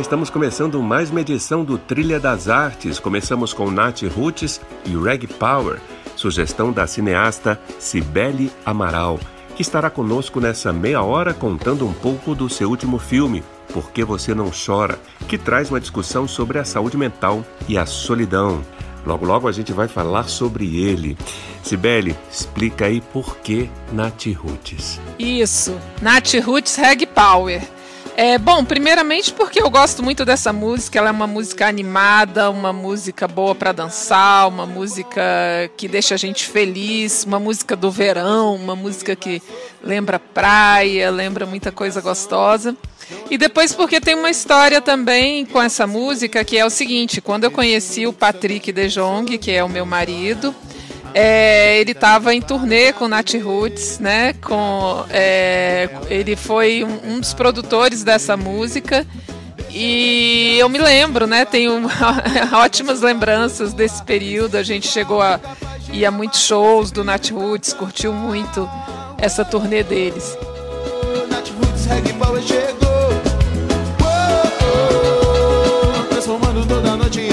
Estamos começando mais uma edição do Trilha das Artes. Começamos com Nath Roots e Reg Power, sugestão da cineasta Cibele Amaral, que estará conosco nessa meia hora contando um pouco do seu último filme, Por que Você Não Chora, que traz uma discussão sobre a saúde mental e a solidão. Logo, logo a gente vai falar sobre ele. Cibele, explica aí por que Nath Roots. Isso, Nath Roots Reg Power. É, bom, primeiramente porque eu gosto muito dessa música, ela é uma música animada, uma música boa para dançar, uma música que deixa a gente feliz, uma música do verão, uma música que lembra praia, lembra muita coisa gostosa. E depois porque tem uma história também com essa música, que é o seguinte, quando eu conheci o Patrick De Jong, que é o meu marido, é, ele estava em turnê com Nat Roots, né? Com, é, ele foi um, um, dos produtores dessa música. E eu me lembro, né? Tenho ótimas lembranças desse período. A gente chegou a ir a muitos shows do Nat Roots, curtiu muito essa turnê deles. Nat Roots Reggae Power chegou. transformando toda noite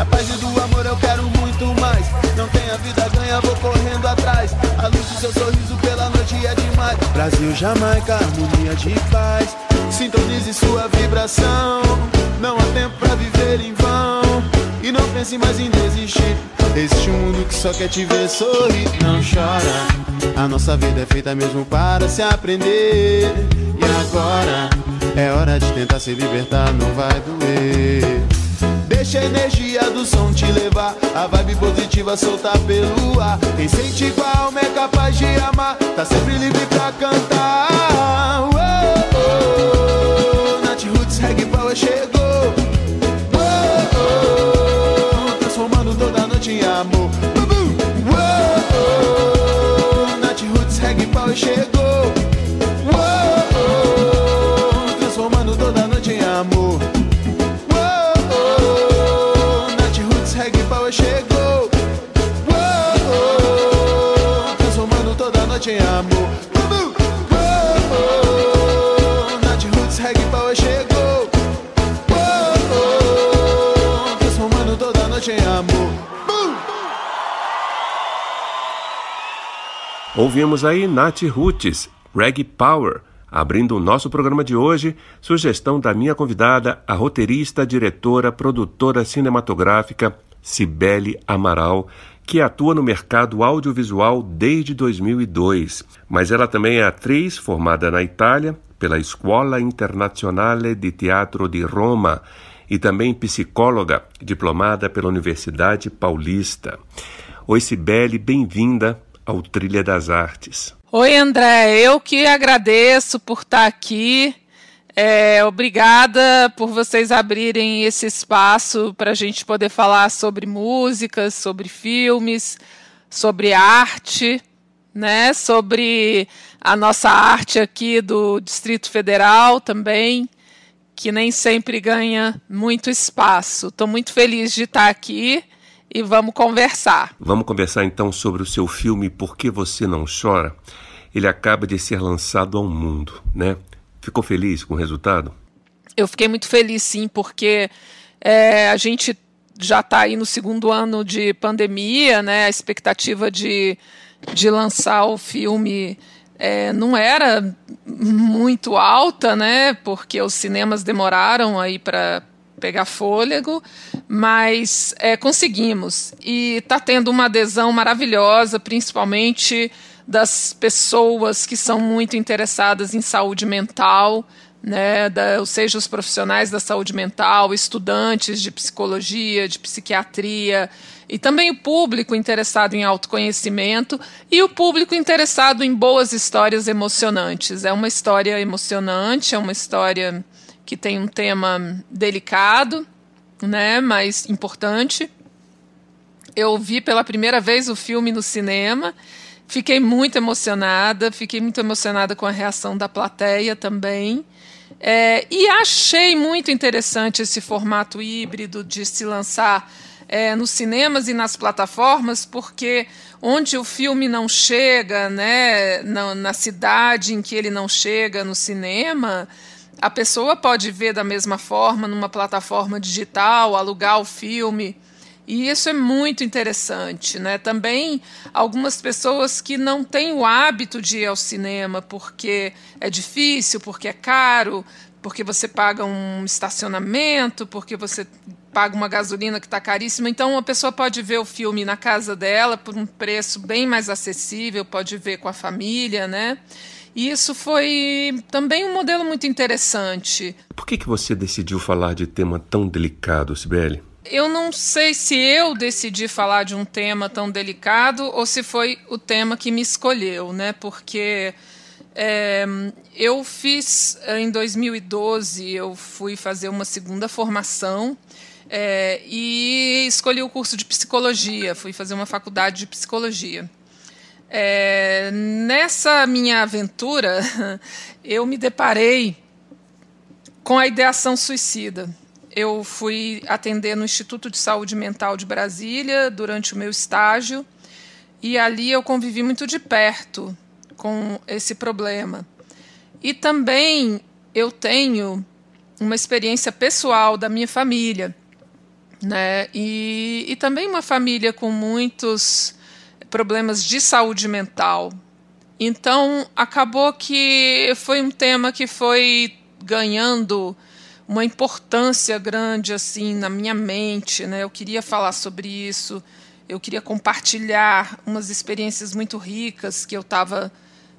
Da paz e do amor eu quero muito mais. Não tem a vida ganha, vou correndo atrás. A luz do seu sorriso pela noite é demais. Brasil, Jamaica, harmonia de paz. Sintonize sua vibração. Não há tempo pra viver em vão. E não pense mais em desistir. Existe um mundo que só quer te ver sorrir. Não chora. A nossa vida é feita mesmo para se aprender. E agora é hora de tentar se libertar, não vai doer. Deixa a energia do som te levar, a vibe positiva soltar pelo ar. Quem sente igual é capaz de amar, tá sempre livre pra cantar. Oh, oh, oh. Nat Roots Reggae Power chegou. Transformando toda noite em amor. Oh, oh, Nat Roots Reggae Power chegou. Ouvimos aí Nath Roots, Reggae Power. Abrindo o nosso programa de hoje, sugestão da minha convidada, a roteirista, diretora, produtora cinematográfica Cibele Amaral, que atua no mercado audiovisual desde 2002. Mas ela também é atriz formada na Itália pela Scuola Internazionale di Teatro di Roma e também psicóloga diplomada pela Universidade Paulista. Oi, Cibele, bem-vinda ao Trilha das Artes. Oi, André, eu que agradeço por estar aqui é, obrigada por vocês abrirem esse espaço para a gente poder falar sobre músicas, sobre filmes, sobre arte, né? Sobre a nossa arte aqui do Distrito Federal também, que nem sempre ganha muito espaço. Estou muito feliz de estar aqui e vamos conversar. Vamos conversar então sobre o seu filme Por que Você Não Chora? Ele acaba de ser lançado ao mundo, né? Ficou feliz com o resultado? Eu fiquei muito feliz, sim, porque é, a gente já está aí no segundo ano de pandemia, né? A expectativa de, de lançar o filme é, não era muito alta, né? Porque os cinemas demoraram aí para pegar fôlego, mas é, conseguimos. E está tendo uma adesão maravilhosa, principalmente das pessoas que são muito interessadas em saúde mental, né, da, ou seja, os profissionais da saúde mental, estudantes de psicologia, de psiquiatria, e também o público interessado em autoconhecimento e o público interessado em boas histórias emocionantes. É uma história emocionante, é uma história que tem um tema delicado, né, mas importante. Eu vi pela primeira vez o filme no cinema, fiquei muito emocionada, fiquei muito emocionada com a reação da plateia também. É, e achei muito interessante esse formato híbrido de se lançar é, nos cinemas e nas plataformas, porque onde o filme não chega, né, na, na cidade em que ele não chega no cinema, a pessoa pode ver da mesma forma numa plataforma digital, alugar o filme. E isso é muito interessante, né? Também algumas pessoas que não têm o hábito de ir ao cinema porque é difícil, porque é caro, porque você paga um estacionamento, porque você paga uma gasolina que está caríssima. Então, uma pessoa pode ver o filme na casa dela por um preço bem mais acessível, pode ver com a família, né? E isso foi também um modelo muito interessante. Por que, que você decidiu falar de tema tão delicado, Sibeli? eu não sei se eu decidi falar de um tema tão delicado ou se foi o tema que me escolheu, né? Porque é, eu fiz em 2012, eu fui fazer uma segunda formação é, e escolhi o curso de psicologia, fui fazer uma faculdade de psicologia. É, nessa minha aventura, eu me deparei com a ideação suicida eu fui atender no Instituto de Saúde Mental de Brasília durante o meu estágio e ali eu convivi muito de perto com esse problema. E também eu tenho uma experiência pessoal da minha família, né? E, e também uma família com muitos problemas de saúde mental. Então acabou que foi um tema que foi ganhando uma importância grande assim na minha mente, né? Eu queria falar sobre isso, eu queria compartilhar umas experiências muito ricas que eu estava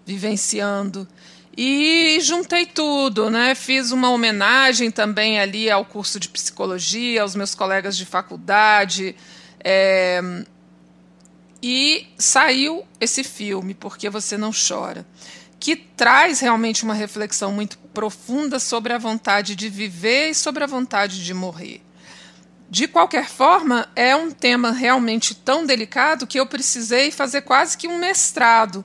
vivenciando. E juntei tudo, né? Fiz uma homenagem também ali ao curso de psicologia, aos meus colegas de faculdade. É... E saiu esse filme, Porque Você Não Chora que traz realmente uma reflexão muito profunda sobre a vontade de viver e sobre a vontade de morrer. De qualquer forma, é um tema realmente tão delicado que eu precisei fazer quase que um mestrado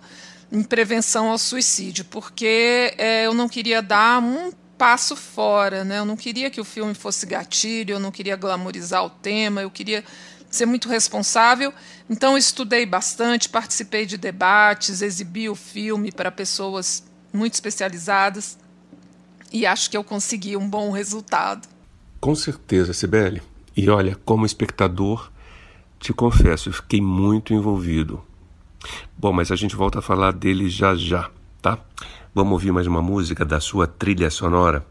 em prevenção ao suicídio, porque é, eu não queria dar um passo fora, né? Eu não queria que o filme fosse gatilho, eu não queria glamorizar o tema, eu queria ser muito responsável. Então, estudei bastante, participei de debates, exibi o filme para pessoas muito especializadas e acho que eu consegui um bom resultado. Com certeza, Sibeli. E olha, como espectador, te confesso, eu fiquei muito envolvido. Bom, mas a gente volta a falar dele já já, tá? Vamos ouvir mais uma música da sua trilha sonora.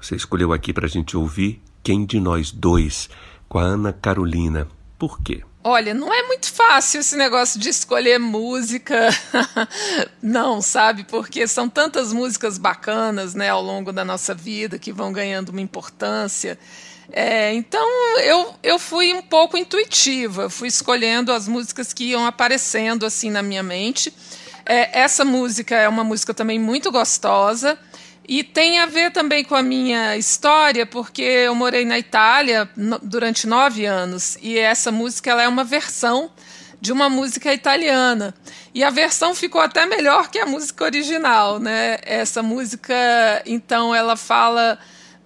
Você escolheu aqui para a gente ouvir Quem de Nós Dois, com a Ana Carolina. Por quê? Olha, não é muito fácil esse negócio de escolher música, não, sabe? Porque são tantas músicas bacanas, né, ao longo da nossa vida que vão ganhando uma importância. É, então eu, eu fui um pouco intuitiva, fui escolhendo as músicas que iam aparecendo assim na minha mente. É, essa música é uma música também muito gostosa. E tem a ver também com a minha história, porque eu morei na Itália durante nove anos e essa música ela é uma versão de uma música italiana. E a versão ficou até melhor que a música original, né? Essa música, então, ela fala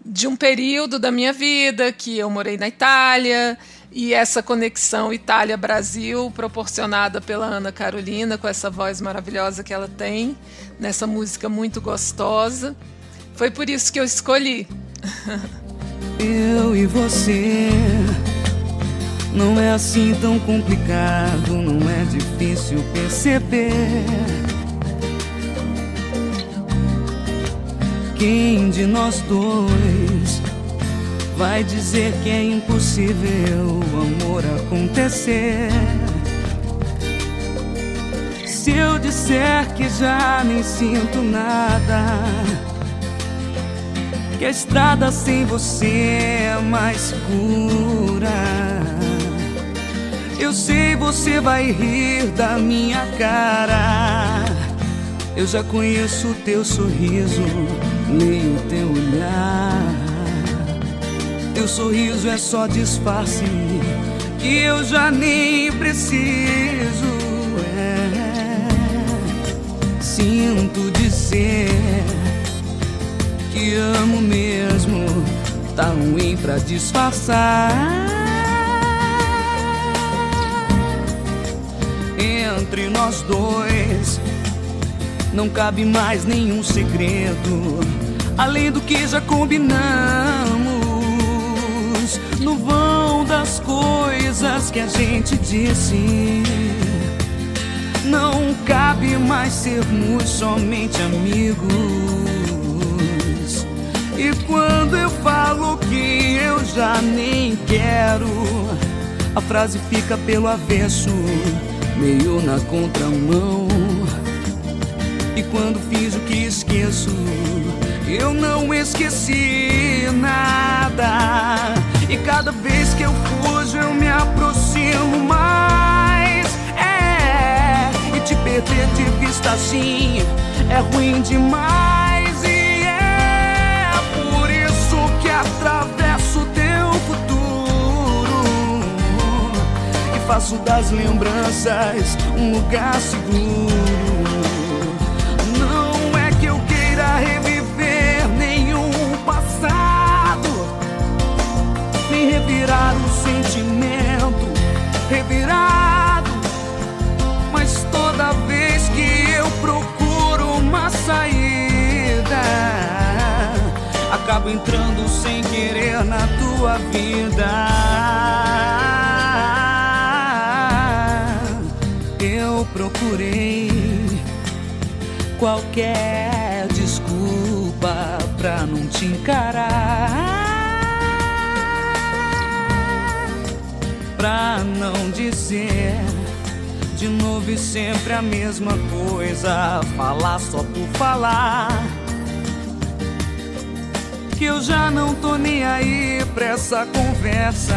de um período da minha vida que eu morei na Itália e essa conexão Itália-Brasil proporcionada pela Ana Carolina com essa voz maravilhosa que ela tem nessa música muito gostosa. Foi por isso que eu escolhi. Eu e você não é assim tão complicado, não é difícil perceber. Quem de nós dois vai dizer que é impossível o amor acontecer. Se eu disser que já nem sinto nada, que a estrada sem você é mais segura. Eu sei você vai rir da minha cara. Eu já conheço o teu sorriso, leio teu olhar. Teu sorriso é só disfarce que eu já nem preciso. sinto dizer que amo mesmo, tá ruim pra disfarçar. Entre nós dois não cabe mais nenhum segredo, além do que já combinamos no vão das coisas que a gente disse. Não cabe mais sermos somente amigos. E quando eu falo que eu já nem quero, a frase fica pelo avesso, meio na contramão. E quando fiz o que esqueço, eu não esqueci nada. E cada vez que eu fujo, eu me aproximo mais perder de vista assim é ruim demais e é por isso que atravesso teu futuro e faço das lembranças um lugar seguro. Revirar Toda vez que eu procuro uma saída, acabo entrando sem querer na tua vida. Eu procurei qualquer desculpa pra não te encarar. Pra não dizer de novo e sempre a mesma coisa. Falar só por falar. Que eu já não tô nem aí pra essa conversa.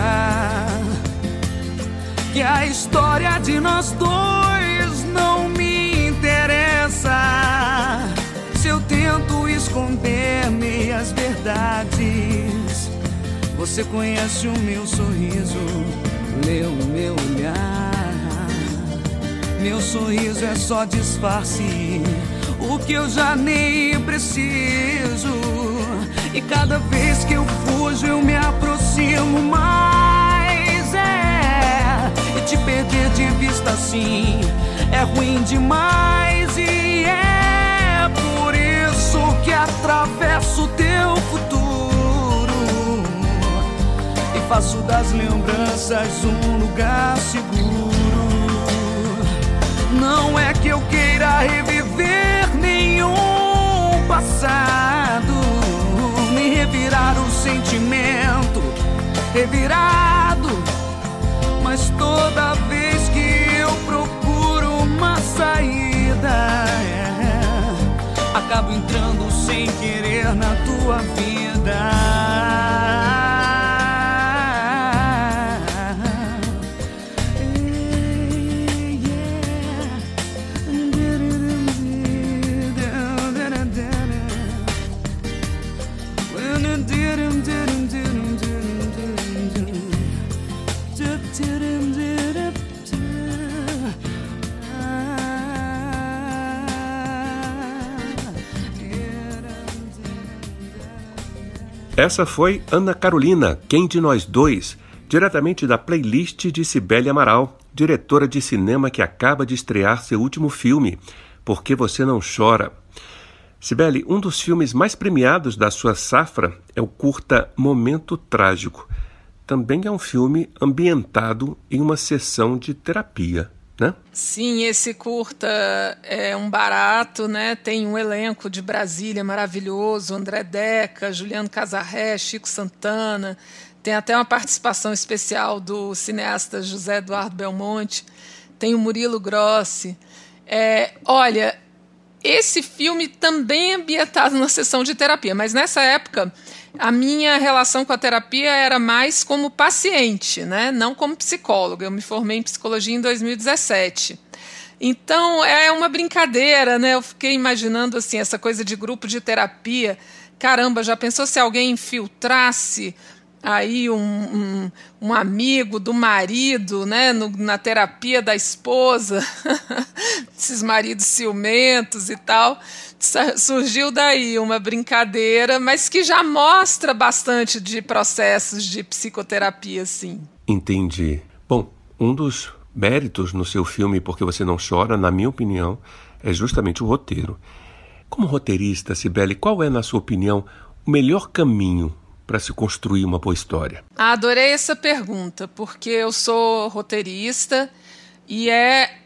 Que a história de nós dois não me interessa. Se eu tento esconder meias verdades, você conhece o meu sorriso, lê o meu olhar. Meu sorriso é só disfarce, o que eu já nem preciso. E cada vez que eu fujo, eu me aproximo mais. É, e te perder de vista assim é ruim demais. E é por isso que atravesso teu futuro faço das lembranças um lugar seguro. Não é que eu queira reviver nenhum passado, nem revirar o sentimento revirado. Mas toda vez que eu procuro uma saída, é, acabo entrando sem querer na tua vida. Essa foi Ana Carolina, Quem de Nós Dois, diretamente da playlist de Cibele Amaral, diretora de cinema que acaba de estrear seu último filme, Por que Você Não Chora. Cibele, um dos filmes mais premiados da sua safra é o curta Momento Trágico. Também é um filme ambientado em uma sessão de terapia, né? Sim, esse curta é um barato, né? Tem um elenco de Brasília maravilhoso, André Deca, Juliano Casarré, Chico Santana, tem até uma participação especial do cineasta José Eduardo Belmonte, tem o Murilo Grossi. É, olha, esse filme também é ambientado na sessão de terapia, mas nessa época a minha relação com a terapia era mais como paciente, né? não como psicóloga. Eu me formei em psicologia em 2017. Então é uma brincadeira, né? Eu fiquei imaginando assim essa coisa de grupo de terapia. Caramba, já pensou se alguém infiltrasse aí um, um, um, amigo do marido, né, no, na terapia da esposa, esses maridos ciumentos e tal, surgiu daí uma brincadeira, mas que já mostra bastante de processos de psicoterapia, sim. Entendi. Bom, um dos méritos no seu filme Porque Você Não Chora, na minha opinião, é justamente o roteiro. Como roteirista, Sibeli, qual é, na sua opinião, o melhor caminho para se construir uma boa história? Adorei essa pergunta, porque eu sou roteirista e é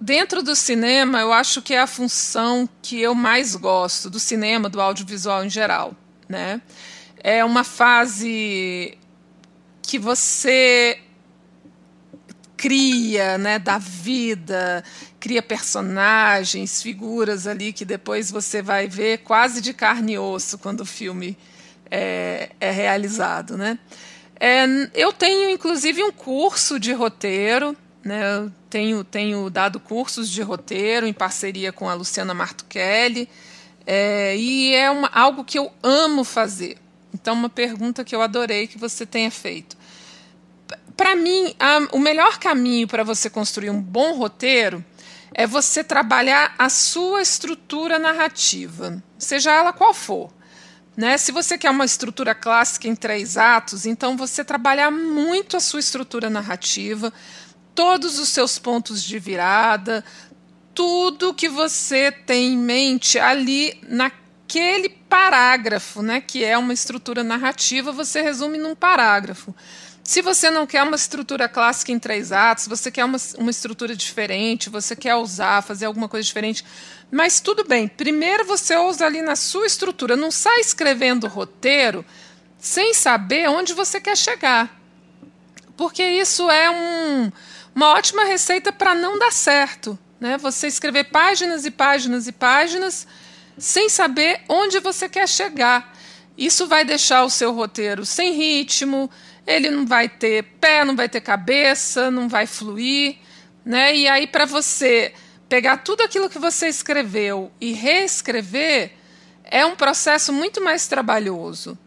dentro do cinema, eu acho que é a função que eu mais gosto do cinema, do audiovisual em geral, né? É uma fase que você cria, né, da vida, cria personagens, figuras ali que depois você vai ver quase de carne e osso quando o filme é, é realizado. Né? É, eu tenho, inclusive, um curso de roteiro, né? eu tenho, tenho dado cursos de roteiro em parceria com a Luciana Martuchelli, é, e é uma, algo que eu amo fazer. Então, uma pergunta que eu adorei que você tenha feito. Para mim, a, o melhor caminho para você construir um bom roteiro é você trabalhar a sua estrutura narrativa, seja ela qual for. Né? Se você quer uma estrutura clássica em três atos, então você trabalhar muito a sua estrutura narrativa, todos os seus pontos de virada, tudo que você tem em mente ali naquele parágrafo, né, que é uma estrutura narrativa, você resume num parágrafo. Se você não quer uma estrutura clássica em três atos, você quer uma, uma estrutura diferente, você quer usar, fazer alguma coisa diferente, mas tudo bem, primeiro você usa ali na sua estrutura, não sai escrevendo roteiro sem saber onde você quer chegar. Porque isso é um, uma ótima receita para não dar certo. Né? Você escrever páginas e páginas e páginas sem saber onde você quer chegar. Isso vai deixar o seu roteiro sem ritmo, ele não vai ter pé, não vai ter cabeça, não vai fluir. Né? E aí, para você pegar tudo aquilo que você escreveu e reescrever é um processo muito mais trabalhoso.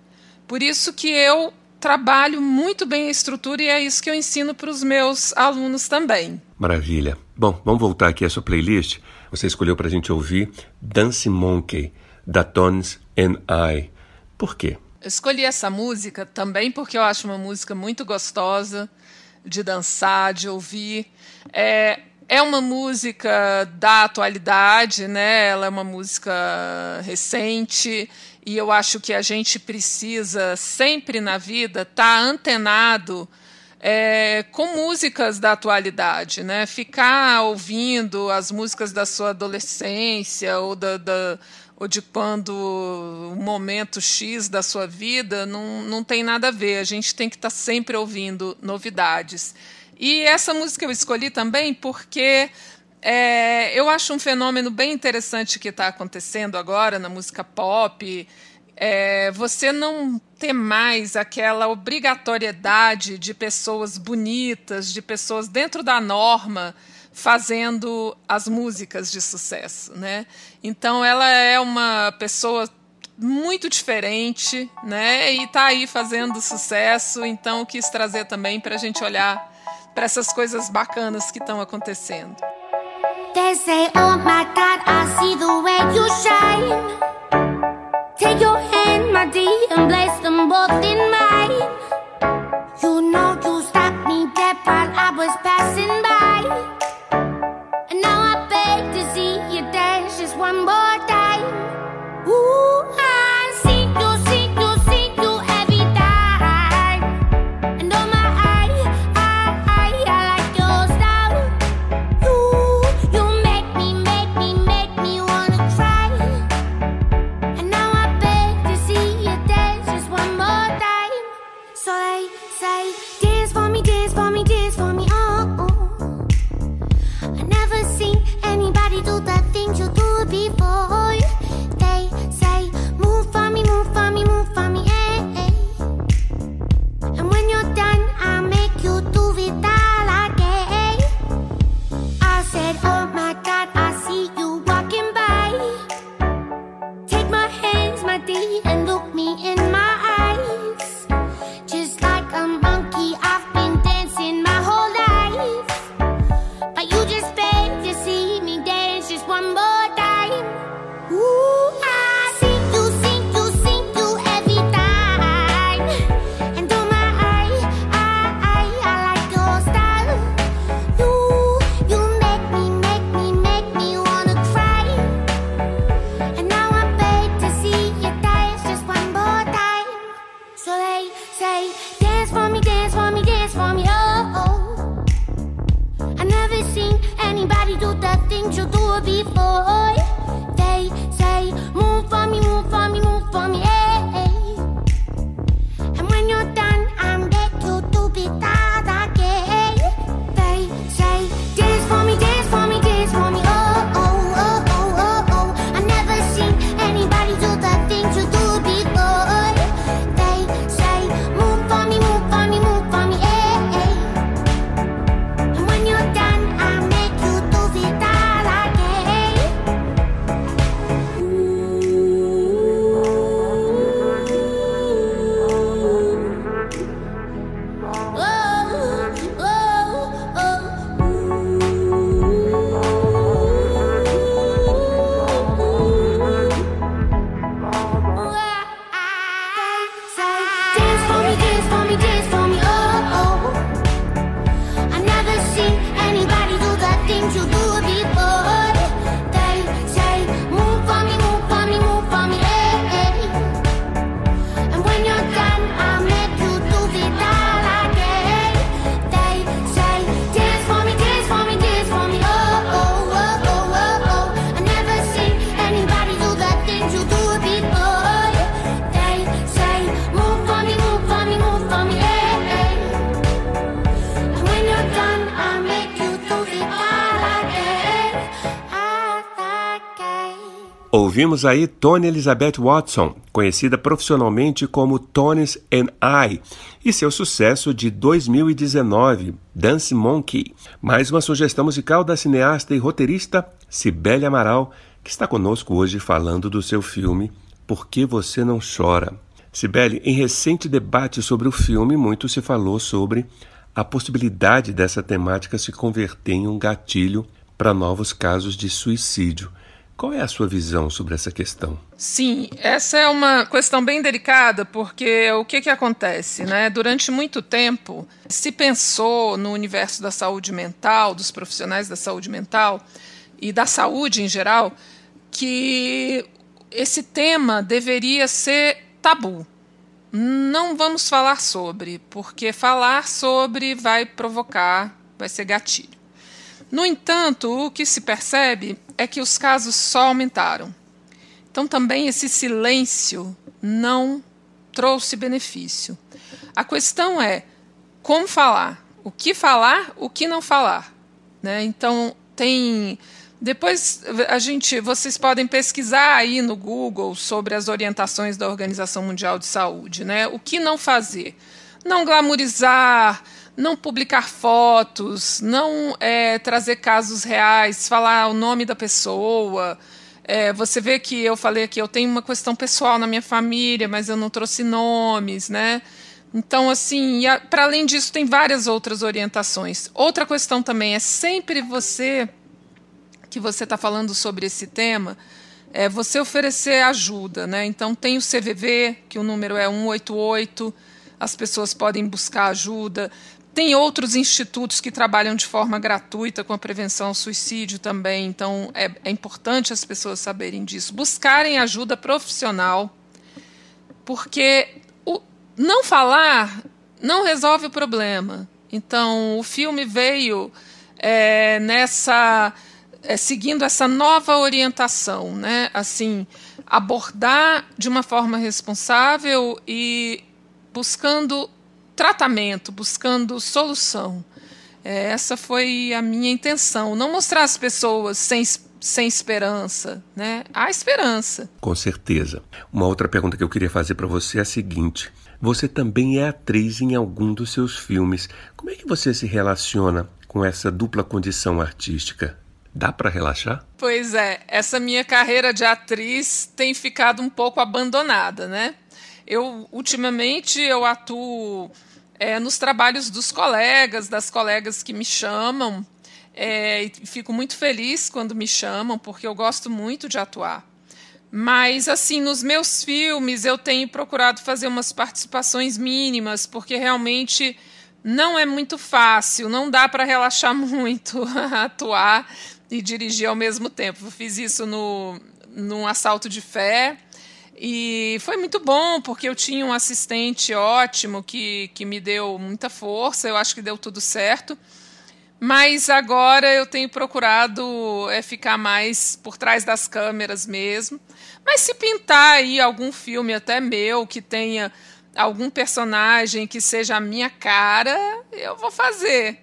Por isso que eu trabalho muito bem a estrutura e é isso que eu ensino para os meus alunos também. Maravilha. Bom, vamos voltar aqui à sua playlist. Você escolheu para a gente ouvir Dance Monkey, da Tones and I. Por quê? Escolhi essa música também porque eu acho uma música muito gostosa de dançar, de ouvir. É, é uma música da atualidade, né? Ela é uma música recente e eu acho que a gente precisa sempre na vida estar tá antenado é, com músicas da atualidade, né? Ficar ouvindo as músicas da sua adolescência ou da, da ou de quando o momento X da sua vida não, não tem nada a ver. A gente tem que estar tá sempre ouvindo novidades. E essa música eu escolhi também porque é, eu acho um fenômeno bem interessante que está acontecendo agora na música pop. É, você não ter mais aquela obrigatoriedade de pessoas bonitas, de pessoas dentro da norma fazendo as músicas de sucesso, né? Então ela é uma pessoa muito diferente, né? E está aí fazendo sucesso. Então quis trazer também para a gente olhar para essas coisas bacanas que estão acontecendo. They say, oh my God, I see the way you shine. Take your hand, my dear, and place them both in dance Ouvimos aí Tony Elizabeth Watson, conhecida profissionalmente como Tony's and I, e seu sucesso de 2019, Dance Monkey. Mais uma sugestão musical da cineasta e roteirista Cibele Amaral, que está conosco hoje falando do seu filme Por que Você Não Chora. Cibele, em recente debate sobre o filme, muito se falou sobre a possibilidade dessa temática se converter em um gatilho para novos casos de suicídio. Qual é a sua visão sobre essa questão? Sim, essa é uma questão bem delicada, porque o que, que acontece? Né? Durante muito tempo se pensou no universo da saúde mental, dos profissionais da saúde mental e da saúde em geral, que esse tema deveria ser tabu. Não vamos falar sobre, porque falar sobre vai provocar, vai ser gatilho. No entanto, o que se percebe é que os casos só aumentaram. Então, também esse silêncio não trouxe benefício. A questão é como falar, o que falar, o que não falar. Né? Então, tem. Depois a gente, vocês podem pesquisar aí no Google sobre as orientações da Organização Mundial de Saúde, né? O que não fazer? Não glamorizar, não publicar fotos, não é, trazer casos reais, falar o nome da pessoa. É, você vê que eu falei aqui, eu tenho uma questão pessoal na minha família, mas eu não trouxe nomes, né? Então, assim, para além disso, tem várias outras orientações. Outra questão também é sempre você que você está falando sobre esse tema, é você oferecer ajuda, né? Então tem o CVV, que o número é 188, as pessoas podem buscar ajuda. Tem outros institutos que trabalham de forma gratuita com a prevenção ao suicídio também, então é, é importante as pessoas saberem disso. Buscarem ajuda profissional, porque o não falar não resolve o problema. Então, o filme veio é, nessa. É, seguindo essa nova orientação, né? Assim, abordar de uma forma responsável e buscando tratamento, buscando solução. É, essa foi a minha intenção. Não mostrar as pessoas sem, sem esperança. Né? Há esperança. Com certeza. Uma outra pergunta que eu queria fazer para você é a seguinte: você também é atriz em algum dos seus filmes. Como é que você se relaciona com essa dupla condição artística? Dá para relaxar? Pois é, essa minha carreira de atriz tem ficado um pouco abandonada, né? Eu ultimamente eu atuo é, nos trabalhos dos colegas, das colegas que me chamam. É, fico muito feliz quando me chamam, porque eu gosto muito de atuar. Mas, assim, nos meus filmes eu tenho procurado fazer umas participações mínimas, porque realmente não é muito fácil, não dá para relaxar muito atuar e dirigir ao mesmo tempo. Eu fiz isso no, num assalto de fé. E foi muito bom, porque eu tinha um assistente ótimo que, que me deu muita força, eu acho que deu tudo certo. Mas agora eu tenho procurado é, ficar mais por trás das câmeras mesmo. Mas se pintar aí algum filme até meu que tenha algum personagem que seja a minha cara, eu vou fazer.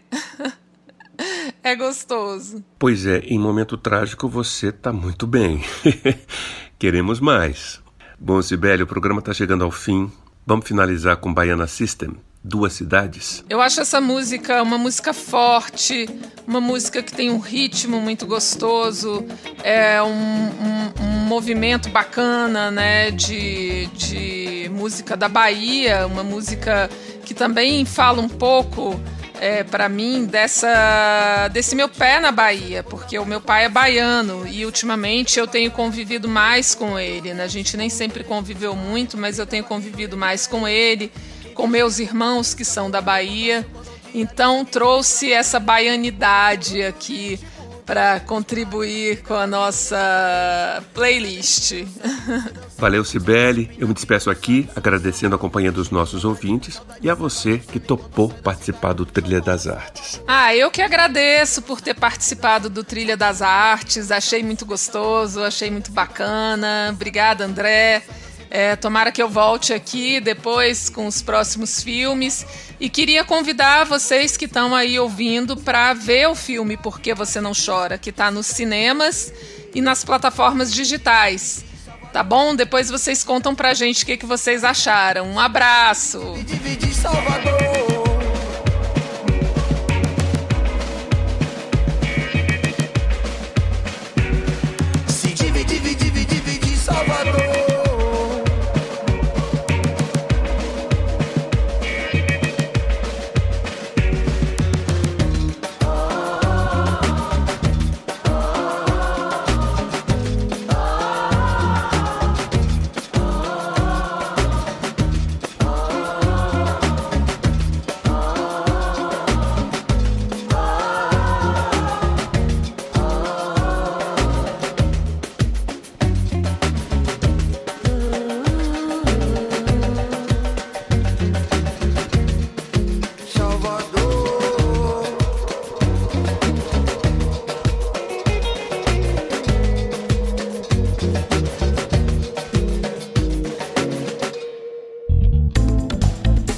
é gostoso. Pois é, em momento trágico você tá muito bem. Queremos mais. Bom, Sibeli, o programa está chegando ao fim. Vamos finalizar com Baiana System, Duas Cidades. Eu acho essa música uma música forte, uma música que tem um ritmo muito gostoso, é um, um, um movimento bacana, né, de, de música da Bahia, uma música que também fala um pouco é, para mim dessa desse meu pé na Bahia, porque o meu pai é baiano e ultimamente eu tenho convivido mais com ele. Né? A gente nem sempre conviveu muito, mas eu tenho convivido mais com ele, com meus irmãos que são da Bahia. Então trouxe essa baianidade aqui para contribuir com a nossa playlist. Valeu, Cibele. Eu me despeço aqui, agradecendo a companhia dos nossos ouvintes e a você que topou participar do Trilha das Artes. Ah, eu que agradeço por ter participado do Trilha das Artes. Achei muito gostoso, achei muito bacana. Obrigada, André. É, tomara que eu volte aqui depois com os próximos filmes. E queria convidar vocês que estão aí ouvindo para ver o filme Por que Você Não Chora, que está nos cinemas e nas plataformas digitais. Tá bom? Depois vocês contam pra gente o que, que vocês acharam. Um abraço!